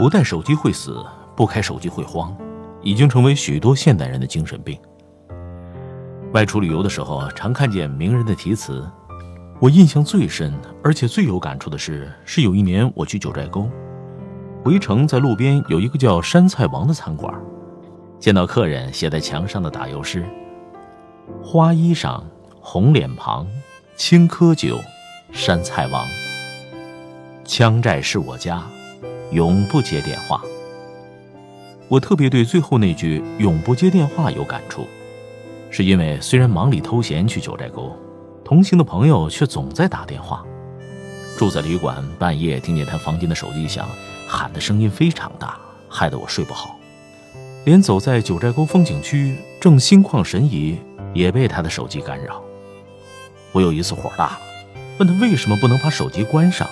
不带手机会死，不开手机会慌，已经成为许多现代人的精神病。外出旅游的时候，常看见名人的题词。我印象最深，而且最有感触的是，是有一年我去九寨沟，回程在路边有一个叫山菜王的餐馆，见到客人写在墙上的打油诗：花衣裳，红脸庞，青稞酒，山菜王。羌寨是我家，永不接电话。我特别对最后那句“永不接电话”有感触，是因为虽然忙里偷闲去九寨沟。同行的朋友却总在打电话。住在旅馆，半夜听见他房间的手机响，喊的声音非常大，害得我睡不好。连走在九寨沟风景区，正心旷神怡，也被他的手机干扰。我有一次火大了，问他为什么不能把手机关上，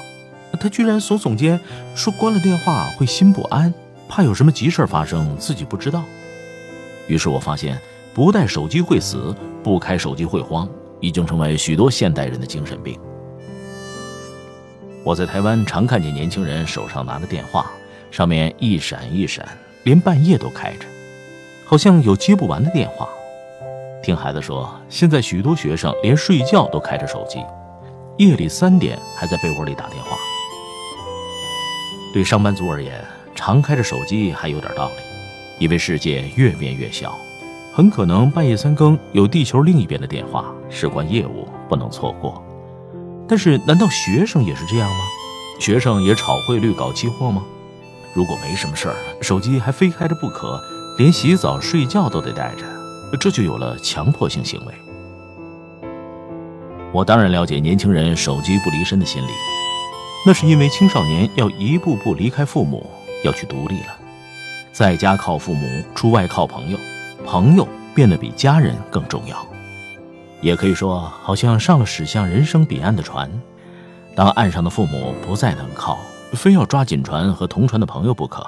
他居然耸耸肩，说关了电话会心不安，怕有什么急事发生，自己不知道。于是我发现，不带手机会死，不开手机会慌。已经成为许多现代人的精神病。我在台湾常看见年轻人手上拿着电话，上面一闪一闪，连半夜都开着，好像有接不完的电话。听孩子说，现在许多学生连睡觉都开着手机，夜里三点还在被窝里打电话。对上班族而言，常开着手机还有点道理，因为世界越变越小。很可能半夜三更有地球另一边的电话，事关业务不能错过。但是，难道学生也是这样吗？学生也炒汇率、搞期货吗？如果没什么事儿，手机还非开着不可，连洗澡、睡觉都得带着，这就有了强迫性行为。我当然了解年轻人手机不离身的心理，那是因为青少年要一步步离开父母，要去独立了，在家靠父母，出外靠朋友。朋友变得比家人更重要，也可以说，好像上了驶向人生彼岸的船。当岸上的父母不再能靠，非要抓紧船和同船的朋友不可。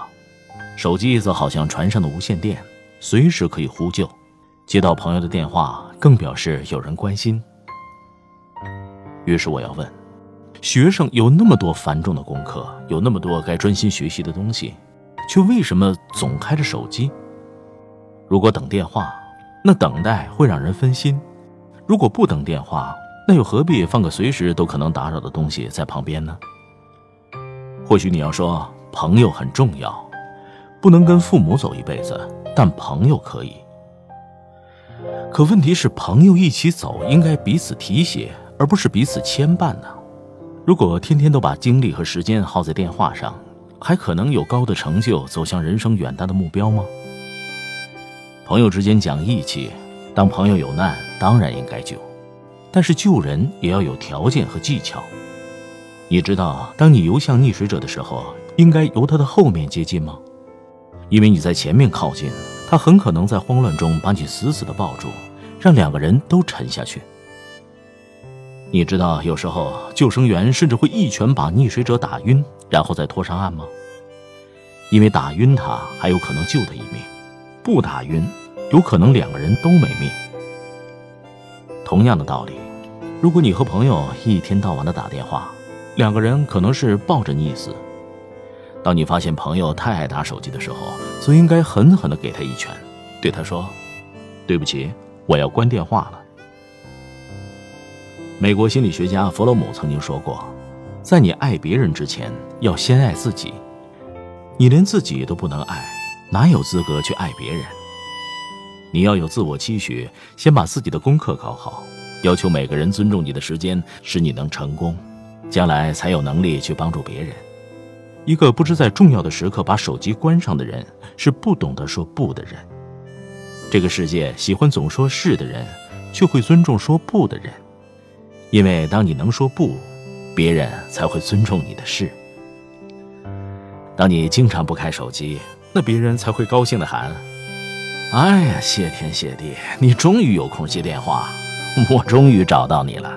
手机则好像船上的无线电，随时可以呼救。接到朋友的电话，更表示有人关心。于是我要问：学生有那么多繁重的功课，有那么多该专心学习的东西，却为什么总开着手机？如果等电话，那等待会让人分心；如果不等电话，那又何必放个随时都可能打扰的东西在旁边呢？或许你要说朋友很重要，不能跟父母走一辈子，但朋友可以。可问题是，朋友一起走应该彼此提携，而不是彼此牵绊呢？如果天天都把精力和时间耗在电话上，还可能有高的成就，走向人生远大的目标吗？朋友之间讲义气，当朋友有难，当然应该救，但是救人也要有条件和技巧。你知道，当你游向溺水者的时候，应该由他的后面接近吗？因为你在前面靠近，他很可能在慌乱中把你死死的抱住，让两个人都沉下去。你知道，有时候救生员甚至会一拳把溺水者打晕，然后再拖上岸吗？因为打晕他，还有可能救他一命；不打晕。有可能两个人都没命。同样的道理，如果你和朋友一天到晚的打电话，两个人可能是抱着溺死。当你发现朋友太爱打手机的时候，则应该狠狠的给他一拳，对他说：“对不起，我要关电话了。”美国心理学家弗洛姆曾经说过，在你爱别人之前，要先爱自己。你连自己都不能爱，哪有资格去爱别人？你要有自我期许，先把自己的功课搞好，要求每个人尊重你的时间，使你能成功，将来才有能力去帮助别人。一个不知在重要的时刻把手机关上的人，是不懂得说不的人。这个世界喜欢总说是的人，却会尊重说不的人，因为当你能说不，别人才会尊重你的事。当你经常不开手机，那别人才会高兴的喊。哎呀，谢天谢地，你终于有空接电话，我终于找到你了。